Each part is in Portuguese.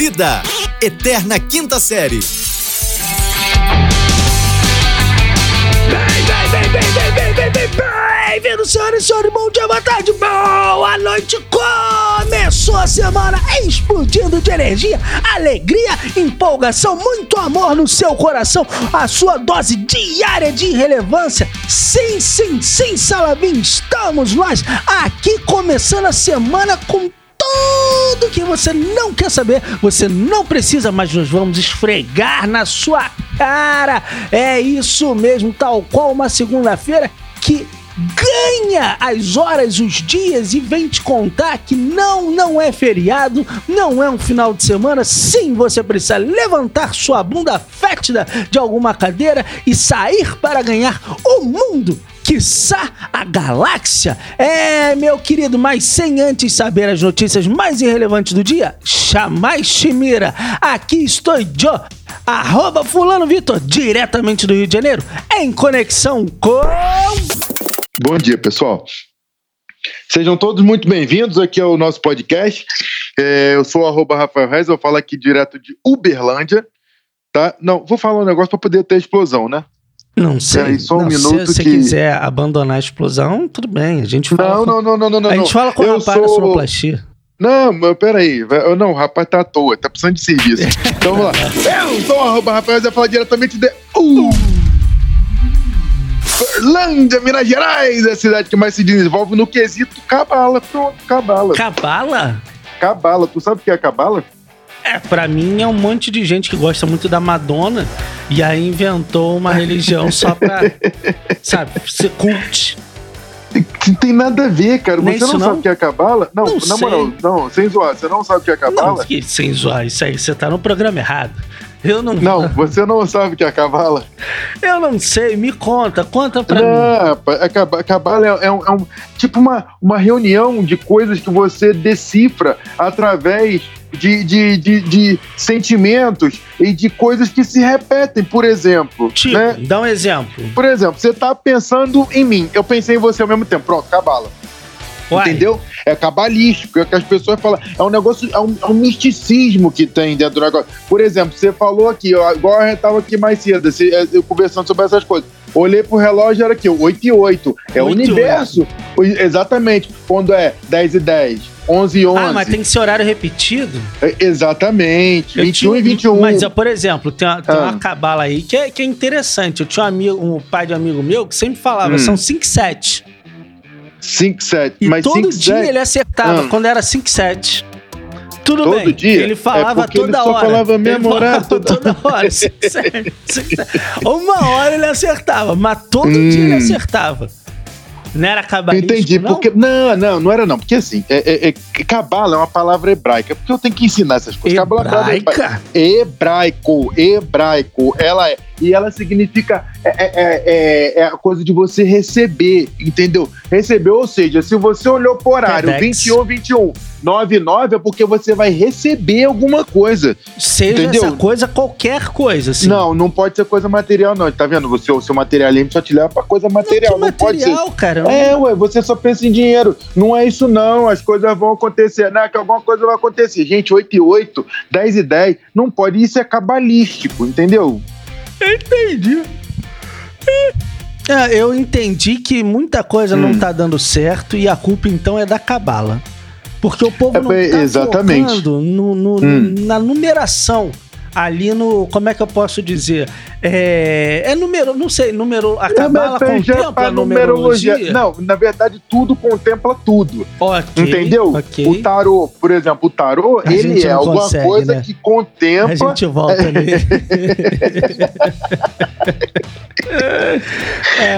Vida, Eterna Quinta Série. Bem, vem vem vem vem vem vem vem vindo, senhoras e senhores, bom dia, boa tarde, boa noite, começou a semana explodindo de energia, alegria, empolgação, muito amor no seu coração, a sua dose diária de irrelevância, sim, sim, sim, vem estamos nós aqui começando a semana com tudo que você não quer saber, você não precisa, mas nós vamos esfregar na sua cara. É isso mesmo, tal qual uma segunda-feira que ganha as horas, os dias e vem te contar que não, não é feriado, não é um final de semana. Sim, você precisa levantar sua bunda fétida de alguma cadeira e sair para ganhar o mundo quiçá a galáxia. É, meu querido, mas sem antes saber as notícias mais irrelevantes do dia, chamai Chimira. Aqui estou eu, arroba fulano Vitor, diretamente do Rio de Janeiro, em conexão com... Bom dia, pessoal. Sejam todos muito bem-vindos aqui ao nosso podcast. É, eu sou arroba Rafael Reis, eu falo aqui direto de Uberlândia, tá? Não, vou falar um negócio para poder ter explosão, né? Não sei. Peraí, só um não, minuto se você que- quiser abandonar a explosão, tudo bem. A gente fala. Não, com, não, não, não, não, não. a gente fala com o eu da sou... sonoplastia. Não, mas peraí. Não, o rapaz tá à toa, tá precisando de serviço. Então vamos lá. Eu sou arroba Rafael eu falo diretamente de Uberlândia, Minas Gerais, a cidade que mais se desenvolve no quesito cabala. Pronto, cabala. Cabala? Cabala. Tu sabe o que é cabala? É, pra mim é um monte de gente que gosta muito da Madonna e aí inventou uma religião só pra, sabe, ser cult. Não tem nada a ver, cara. Nem Você não, não? sabe o que é cabala? Não, Não na sei. moral, não, sem zoar. Você não sabe o que é Não, cabala? que, sem zoar, isso aí, você tá no programa errado. Eu não, Não, você não sabe o que é cabala. eu não sei, me conta, conta pra Não, mim. a caba- cabala é, é um, é um- tipo uma, uma reunião de coisas que você decifra através de, de, de, de sentimentos e de coisas que se repetem, por exemplo. Tipo, né? dá um exemplo. Por exemplo, você tá pensando em mim, eu pensei em você ao mesmo tempo. Pronto, cabala. Uai, Entendeu? É cabalístico, é o que as pessoas falam. É um negócio, é um, é um misticismo que tem dentro do negócio. Por exemplo, você falou aqui, ó, igual a gente tava aqui mais cedo, você, é, eu conversando sobre essas coisas. Olhei pro relógio, era aqui, 8 e 8. É o 8 universo. O- Exatamente. Quando é 10 e 10, 11 e 11. Ah, mas tem que ser horário repetido? É, Exatamente. Eu 21 e tinha- 21. Mas, por exemplo, tem, uma, tem Ah. uma cabala aí que é, que é interessante. Eu tinha um, amigo, um pai de um amigo meu que sempre falava, Hum. são 5 7. 5, 7. E mas todo 5, dia 7. ele acertava, Ah. quando era 5 7. Tudo Todo bem. dia? Ele falava É toda ele hora. falava Ele falava toda- toda hora. 5, 7, 5, 7. Uma hora ele acertava, mas todo Hum. dia ele acertava. Não era cabalístico, Entendi, não? porque. Não, não, não era não. Porque assim, é, é, é, cabala é uma palavra hebraica. Porque eu tenho que ensinar essas coisas. Cabala é Hebraica? hebraico, hebraico, ela é. E ela significa é, é, é, é a coisa de você receber, entendeu? Receber, ou seja, se você olhou pro horário Tedex. 21, 21, 99, é porque você vai receber alguma coisa. Seja Entendeu? essa coisa, qualquer coisa, assim. Não, não pode ser coisa material, não. Tá vendo? Você, o seu materialismo só te leva pra coisa material. que Não, pode ser. material, cara. É, ué, você só pensa em dinheiro. Não é isso, não. As coisas vão acontecer. Não é que alguma coisa vai acontecer. Gente, 8 e 8, 10 e 10, não pode. Isso é cabalístico, entendeu? Entendi. É, eu entendi que muita coisa não Hum. tá dando certo e a culpa então é da cabala. Porque o povo É, não tá exatamente. no, no- Hum. na numeração. Ali no. Como é que eu posso dizer? É. É número. Não sei, número. A cabala É, contempla pra a numerologia. Não, na verdade, tudo contempla tudo. Ok, entendeu? Ok. O tarô, por exemplo, o tarô, A ele é alguma consegue, coisa né? que contempla. A gente volta ali.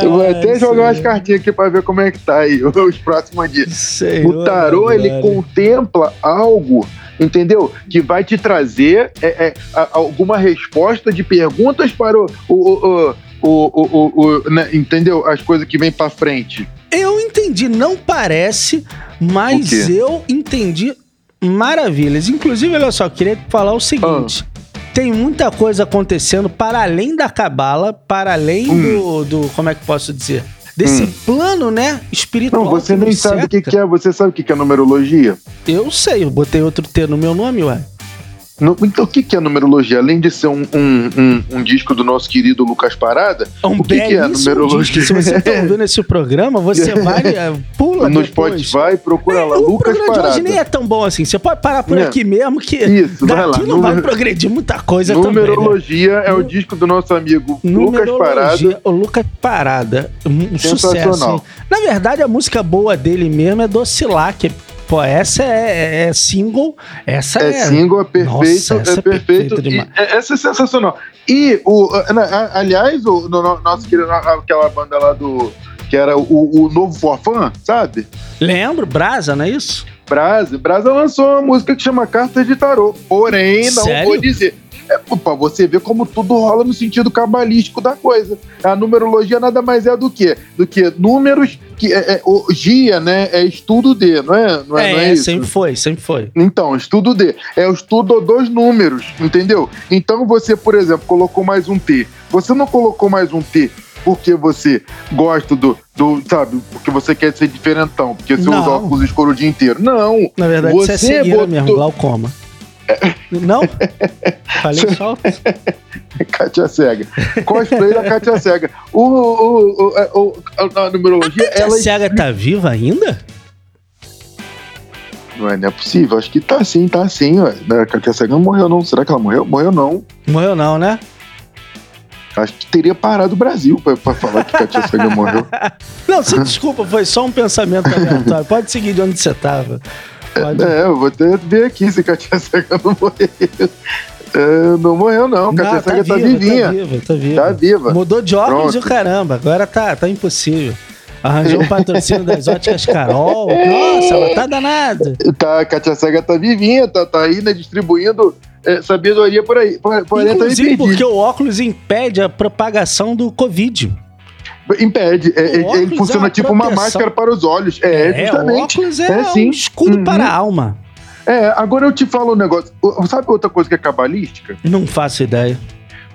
Eu vou até jogar umas cartinhas aqui pra ver como é que tá aí os próximos dias. Senhor, O tarô, ele contempla algo, entendeu? Que vai te trazer é, é, alguma resposta de perguntas para o. o, o, o, né, entendeu? As coisas que vêm pra frente. Eu entendi, não parece, mas eu entendi maravilhas. Inclusive, olha só, eu queria falar o seguinte. Ah. Tem muita coisa acontecendo para além da cabala, para além Hum. do, do. Como é que posso dizer? Desse plano, né? Espiritual. Não, você nem sabe o que, que é. Você sabe o que que é numerologia? Eu sei, eu botei outro T no meu nome, ué. No- então, o que, que é numerologia? Além de ser um, um, um, um disco do nosso querido Lucas Parada, É um o que, que é numerologia? Se você tá ouvindo esse programa, você vai, é, pula no depois. Spotify, procura lá, o Lucas programa de Parada. hoje nem é tão bom assim. Você pode parar por Não. aqui mesmo, que Isso, vai daqui lá. não vai progredir muita coisa também. Né? Numerologia é o disco do nosso amigo Lucas Numerologia, Parada. O Lucas Parada. Um sucesso. Na verdade, a música boa dele mesmo é Docilar, que, pô, essa é, é single. Essa é. É single, é perfeito, Nossa, é é perfeito. perfeita demais. é- essa é sensacional. E, o, aliás, o no- no- nosso querido, aquela banda lá do. Que era o, o novo Forfã, sabe? Lembro, Brasa, não é isso? Brasa. Brasa lançou uma música que chama Cartas de Tarô. Porém, não Sério? vou dizer. É, pô, pra você ver como tudo rola no sentido cabalístico da coisa. A numerologia nada mais é do que do que números que é, é, o Gia, né? É estudo de, não é? Não é, não é isso? sempre foi, sempre foi. Então, estudo D. É o estudo dos números, entendeu? Então você, por exemplo, colocou mais um T. Você não colocou mais um T porque você gosta do, do sabe, porque você quer ser diferentão, porque você Não. usa óculos escuros o dia inteiro. Não. Na verdade, Você isso é cegueira botou- mesmo, glaucoma. Não? Falei só. Kátia Cega. Cosplay da Kátia Cega. O, o, o, é, o- a, a numerologia, A ela. Cega tá viva ainda? Não é, não é possível. Acho que tá sim, tá sim. ué. A Kátia Cega não morreu, não. Será que ela morreu? Morreu, não. Morreu não, né? Acho que teria parado o Brasil pra, pra falar que a Kátia Cega morreu. Não, se desculpa, foi só um pensamento aleatório. Pode seguir de onde você tava. Pode. É, eu vou até ver aqui se Katia Cega não morreu. É, não morreu, não. Katia Não, Cega tá, viva, vivinha. Tá viva, tá viva. Tá viva. Mudou de óculos Pronto. e o caramba. Agora tá, tá impossível. Arranjou o patrocínio das óticas Carol. Nossa, ela tá danada. Tá, a Katia Cega tá vivinha, tá, tá aí, né, distribuindo é, sabedoria por aí. Por- Porém, tá Inclusive porque o óculos impede a propagação do Covid. Impede. É, é, ele funciona é uma tipo uma máscara para os olhos. É, o justamente. óculos é, É, sim. um escudo Uhum. para a alma. É, agora eu te falo um negócio. Sabe outra coisa que é cabalística? Não faço ideia.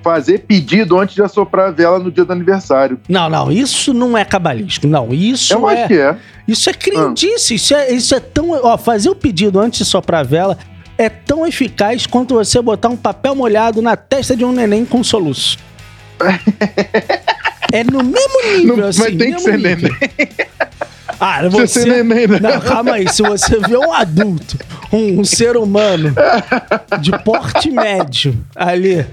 Fazer pedido antes de assoprar a vela no dia do aniversário. Não, não, isso não é cabalístico. Não, isso eu acho é. que é. Isso é crendice. Isso, é, isso é tão. Ó, fazer o pedido antes de soprar a vela é tão eficaz quanto você botar um papel molhado na testa de um neném com soluço. É no mesmo nível, Não- assim. mas tem que ser neném. Ah, Você, você. ser neném, né? Não, calma aí. Se você vê um adulto, um, um ser humano de porte médio ali,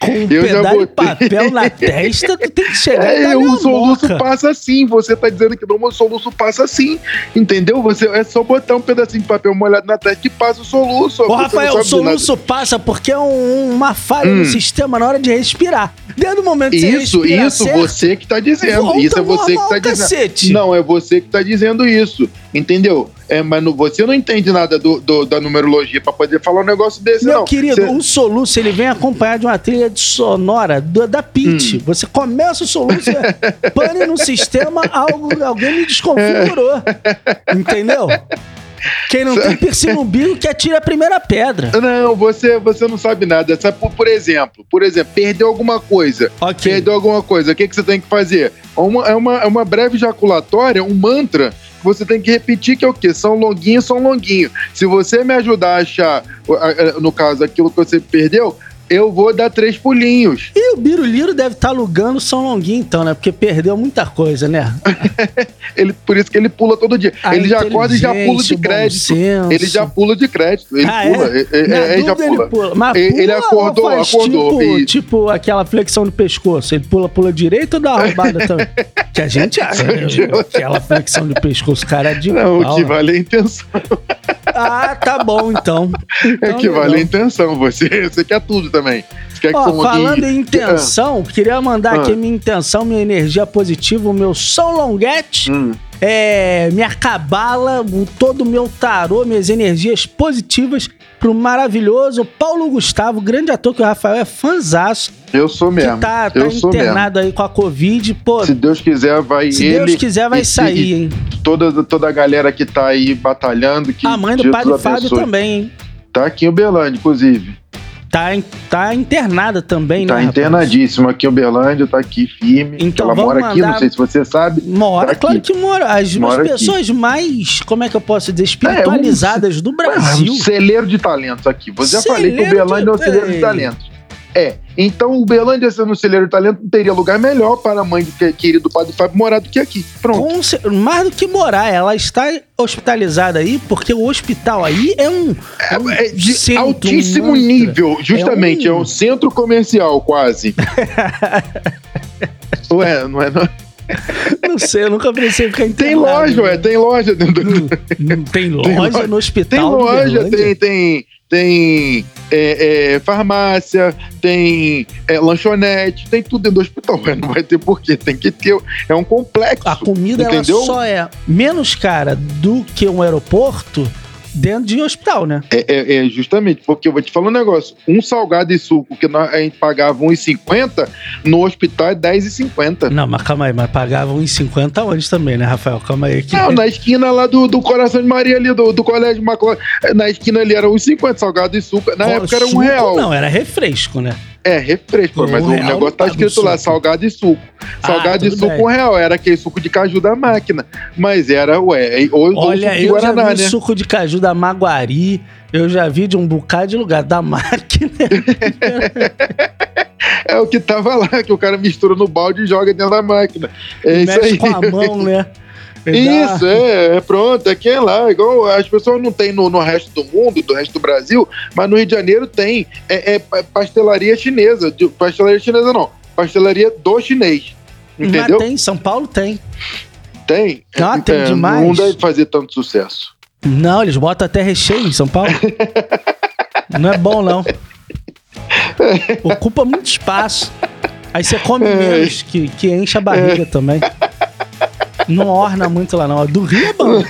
com um Eu já pedaço de papel na testa, tu tem que chegar e É, dar o soluço boca. passa assim. Você tá dizendo que não, mas o soluço passa assim. Entendeu? Você é só botar um pedacinho de papel molhado na testa que passa o soluço. Ô, Você Rafael, o soluço passa porque é um- uma falha no Hum. sistema na hora de respirar. Desde o momento que você Isso, respira isso, certo, você que tá dizendo. volta isso é você que tá dizendo. cacete. Não, é você que tá dizendo isso. Entendeu? É, mas você não entende nada do, do- da numerologia pra poder falar um negócio desse, Meu não. querido, Cê- o soluço ele vem acompanhado de uma trilha de sonora do- da Hum. Pit. Você começa o soluço, pane no sistema, algo, alguém me desconfigurou. Entendeu? Quem não tem piercing no umbigo que atira a primeira pedra. Não, você, você não sabe nada. Sabe, por, por exemplo, por exemplo, perdeu alguma coisa. Ok. Perdeu alguma coisa. O que, que você tem que fazer? Uma, é, uma, é uma breve ejaculatória, um mantra que você tem que repetir, que é o quê? São longuinho, são longuinho. Se você me ajudar a achar, no caso, aquilo que você perdeu, eu vou dar três pulinhos. E o Biruliro deve estar alugando São Longuinho, então, né? Porque perdeu muita coisa, né? Ele, por isso que ele pula todo dia. A ele já acorda e já pula de crédito. Ele já pula de crédito. Ele Ah, pula. é? é- é- é, já dúvida, pula. Ele, pula. Mas Ele- ele pula ou acordou, acordou, Tipo, e- tipo aquela flexão do pescoço. Ele pula, pula direito ou dá uma roubada também? Que a gente acha. né? Aquela flexão do pescoço, cara, é de Não, pau, o que né? vale a intenção. Ah, tá bom, então. É Então, que vale a intenção. Você, você quer tudo também. Você quer que Ó, são falando em intenção, queria mandar Ah. aqui minha intenção, minha energia positiva, o meu São Longuete, Hum. é, minha cabala, todo o meu tarô, minhas energias positivas pro maravilhoso Paulo Gustavo, grande ator que o Rafael é fanzaço, Eu sou que mesmo. tá, tá eu sou mesmo. internado aí com a Covid. Pô, Se Deus quiser, vai se ele. Deus quiser, vai sair, hein? Toda, toda a galera que tá aí batalhando. Que A mãe do Padre Fábio também, hein? Tá aqui em Uberlândia, inclusive. tá, tá internada também, Tá né? rapaz? internadíssima aqui em Uberlândia, tá aqui firme. Então ela mora aqui, não sei se você sabe. Mora, Tá claro aqui. que mora. As, Mora as aqui. pessoas mais, como é que eu posso dizer, espiritualizadas do É Brasil. um celeiro de talentos aqui. Você já falei que Uberlândia é um de- celeiro de Ei. talentos. É. Então, o Uberlândia sendo um celeiro não teria lugar melhor para a mãe do que- querido padre Fábio morar do que aqui. Pronto. Com mais do que morar, ela está hospitalizada aí, porque o hospital aí é um. um É de centro, altíssimo um nível, justamente. É É um- um, centro comercial, quase. Ué, não é? Não. Não sei, eu nunca pensei em ficar Tem internado. loja, ué, tem loja dentro do. Não tem loja no hospital. Tem loja, tem, tem, tem é, é, farmácia, tem é, lanchonete, tem tudo dentro do hospital. Não vai ter porquê, tem que ter. É um complexo. A comida ela Entendeu? só é menos cara do que um aeroporto dentro de hospital, né? É, é- é justamente, porque eu vou te falar um negócio: um salgado e suco que nós, a gente pagava R$1,50, no hospital é R$10,50. Não, mas calma aí, mas pagavam em 50 onde também, né, Rafael? Calma aí. Que... Não, na esquina lá do, do Coração de Maria, ali, do, do Colégio Macló, na esquina ali era R$1,50, salgado e suco. Na Ó, época era um real. Não, era refresco, né? É, refresco, Um mas o negócio tá paga escrito lá, salgado e suco. Ah, Salgado e tudo suco bem. um real, era aquele suco de caju da máquina. Mas era, ué, ou, ou Olha, suco de eu Guaraná, já vi né? suco de caju da Maguari, eu já vi de um bocado de lugar da máquina. É o que tava lá, que o cara mistura no balde e joga dentro da máquina. É isso mexe aí. com a mão, né? Isso, é, é pronto, é que é lá, igual as pessoas não tem no, no resto do mundo, do resto do Brasil, mas no Rio de Janeiro tem, é, é pa- pastelaria chinesa, de- pastelaria chinesa não, pastelaria do chinês, entendeu? Mas tem, São Paulo tem. Tem. Ah, tem É, demais. Não deve fazer tanto sucesso. Não, eles botam até recheio em São Paulo. não é bom, não. Ocupa muito espaço. Aí você come É. menos, que, que enche a barriga também. Não orna muito lá, não. Do Rio é bom.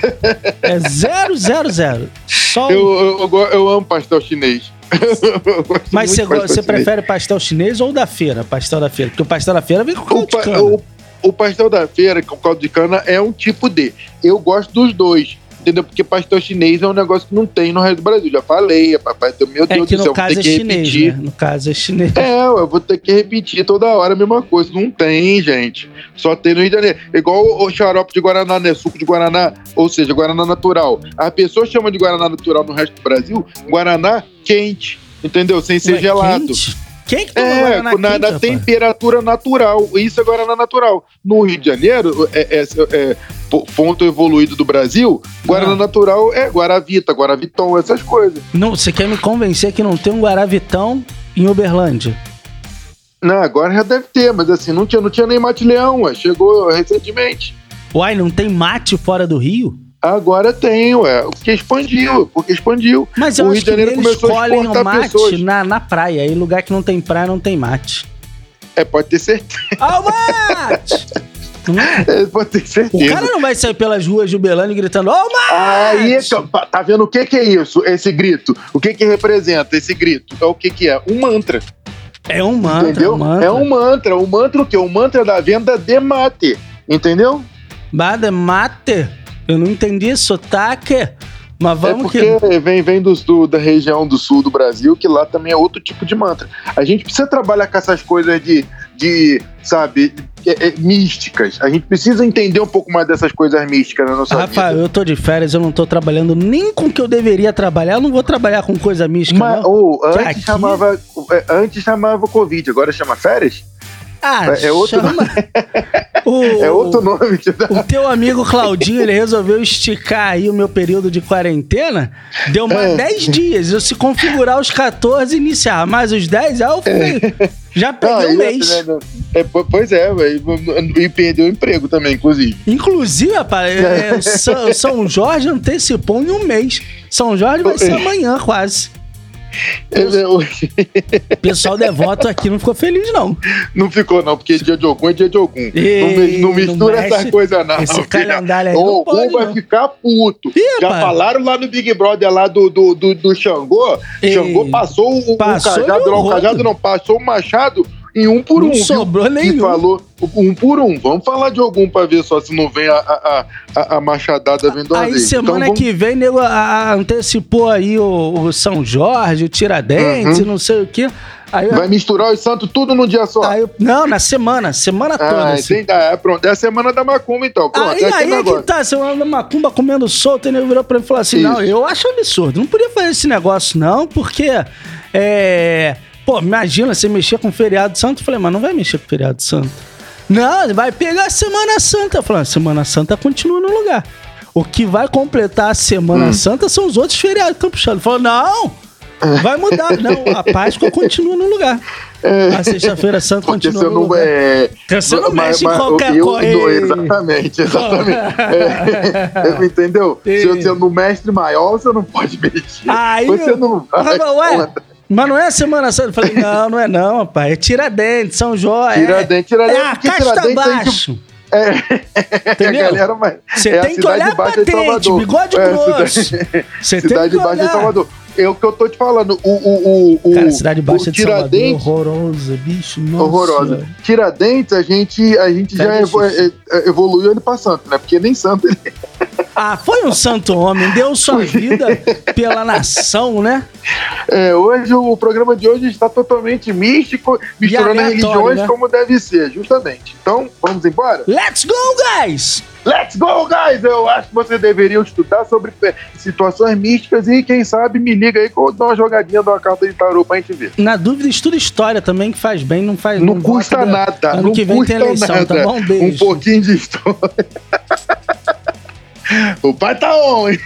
É zero, zero, zero. Só Eu, eu, eu, eu amo pastel chinês. Mas você, de você prefere pastel chinês ou da feira? Pastel da feira. Porque o pastel da feira vem com O, caldo de pa- cana. o- o pastel da feira com caldo de cana é um tipo de. Eu gosto dos dois. Entendeu? Porque pastel chinês é um negócio que não tem no resto do Brasil. Já falei, papai, meu É Deus que do céu, no caso é que chinês, repetir. né? No caso é chinês. É, eu vou ter que repetir toda hora a mesma coisa. Não tem, gente. Só tem no Rio de Janeiro. Igual o, xarope de Guaraná, né? Suco de Guaraná, ou seja, Guaraná natural. As pessoas chamam de Guaraná natural no resto do Brasil Guaraná quente, entendeu? Sem ser Ué, gelado. quente? Quem é que toma É, Guaraná na, na rapaz? temperatura natural. Isso é Guaraná natural. No Rio de Janeiro, é, é- é po- ponto evoluído do Brasil, Guaraná Ah. natural é Guaravita, Guaraviton, essas coisas. Não, você quer me convencer que não tem um Guaravitão em Uberlândia? Não, agora já deve ter, mas assim, não tinha, não tinha nem mate leão, chegou recentemente. Uai, não tem mate fora do Rio? Agora tem, ué, porque expandiu, porque expandiu. Mas eu O acho Rio que Janeiro eles começou a colhem o mate pessoas. na, na praia. Aí lugar que não tem praia não tem mate. É, pode ter certeza. Ó o mate! É? É, pode ter O certeza. cara não vai sair pelas ruas de Uberlândia gritando, ó o mate! Aí, tá- tá vendo o que que é isso, esse grito? O que que representa esse grito? É o que que é? Um mantra. É um mantra, entendeu? um mantra. É um mantra. O mantra o quê? O mantra da venda de mate. Entendeu? Bada mate? Eu não entendi sotaque. Mas é vamos porque que... vem, vem do, do- da região do sul do Brasil, que lá também é outro tipo de mantra. A gente precisa trabalhar com essas coisas de, de sabe, é- é, místicas. A gente precisa entender um pouco mais dessas coisas místicas na nossa Rafael, vida. eu tô de férias, eu não tô trabalhando nem com o que eu deveria trabalhar. Eu não vou trabalhar com coisa mística, Mas, não. ou, antes, aqui- chamava, é, antes chamava Covid, agora chama férias? Ah, é outro chama... o, É outro nome. O teu amigo Claudinho, ele resolveu esticar aí o meu período de quarentena. Deu mais É. 10 dias. Eu se configurar os 14 e iniciar mais os 10, aí eu fui- já peguei Não, um mês. né, não- é, po- pois é, velho. E perdeu o emprego também, inclusive. Inclusive, rapaz, é, São, São Jorge antecipou em um mês. São Jorge vai ser amanhã, quase. O- O pessoal devoto aqui não ficou feliz, não. Não ficou, não, porque dia de algum é dia de algum. Ei, não, não mistura não essa coisa, não. Esse filha. calendário aí algum pode, vai não. ficar puto. Ih, Já falaram lá no Big Brother lá do, do, do, do Xangô. Ei, Xangô passou o, o passou cajado, no não, o cajado não, passou o machado em um por Não um. viu? sobrou Que nenhum. falou um por um. Vamos falar de algum pra ver só se não vem a, a, a, a machadada vindo Aí vez. semana então, vamos... que vem, nego antecipou aí o, o São Jorge, o Tiradentes, Uhum. não sei o quê. Aí, Vai misturar os santos tudo num dia só. eu- não, na semana, semana toda. ah, assim. entendi. Ah, é, pronto. É a semana da macumba, então. Pronto, Aí, é aí é que tá, semana da macumba comendo solto, e nego virou pra mim e falou assim: Isso. não, eu acho absurdo, não podia fazer esse negócio, não, porque. É. Pô, imagina você mexer com feriado santo. Eu falei, mas não vai mexer com feriado santo. Não, vai pegar a Semana Santa. Eu falei, a Semana Santa continua no lugar. O que vai completar a Hum. Semana Santa são os outros feriados campuchanos. Ele falou, não, vai mudar. Não, a Páscoa continua no lugar. A Sexta-feira Santa É. Porque continua no lugar. é. Porque você não mas- mexe em mas qualquer eu- coisa. Exatamente, exatamente. É, entendeu? Se você é no mestre maior, você não pode mexer. Aí, você eu- não vai. Ué, mas não é a Semana Santa? Eu falei, não, não é não, rapaz. É Tiradentes, São Jorge. Tiradentes, é, Tiradentes, é a porque casta Tiradentes a gente- baixo. É, Entendeu? a Você é a tem que olhar patente, bigode É, grosso. cidade- Você tem Cidade que Baixa de olhar. Salvador. É o que eu tô te falando. O, o, o, o, Cara, cidade baixa o de Salvador, Tiradentes, horrorosa, bicho, nossa. horrorosa. Tiradentes, a gente, a gente já é- é- evoluiu ele pra santo, né? Porque nem santo ele Ah, foi um santo homem, deu sua vida pela nação, né? é. Hoje, o programa de hoje está totalmente místico, misturando religiões né? como deve ser, justamente. Então, vamos embora? Let's go, guys! Let's go, guys! Eu acho que vocês deveriam estudar sobre é, situações místicas e, quem sabe, me liga aí que eu dou uma jogadinha de uma carta de tarô pra gente ver. Na dúvida, estuda história também, que faz bem, não faz Não, não custa nada. Ano não que vem custa tem eleição, nada. tá bom? Um beijo. Um pouquinho de história. o pai tá on, hein?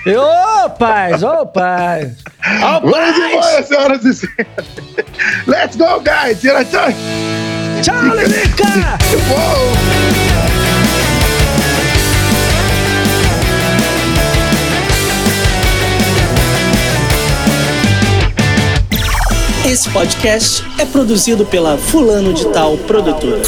Ô, paz, ô, paz. Ô, Vamos paz. embora, senhoras e senhores. Let's go, guys! Tira tchau! Tchau, Lelica! Uou! Esse podcast é produzido pela Fulano de Tal Produtora.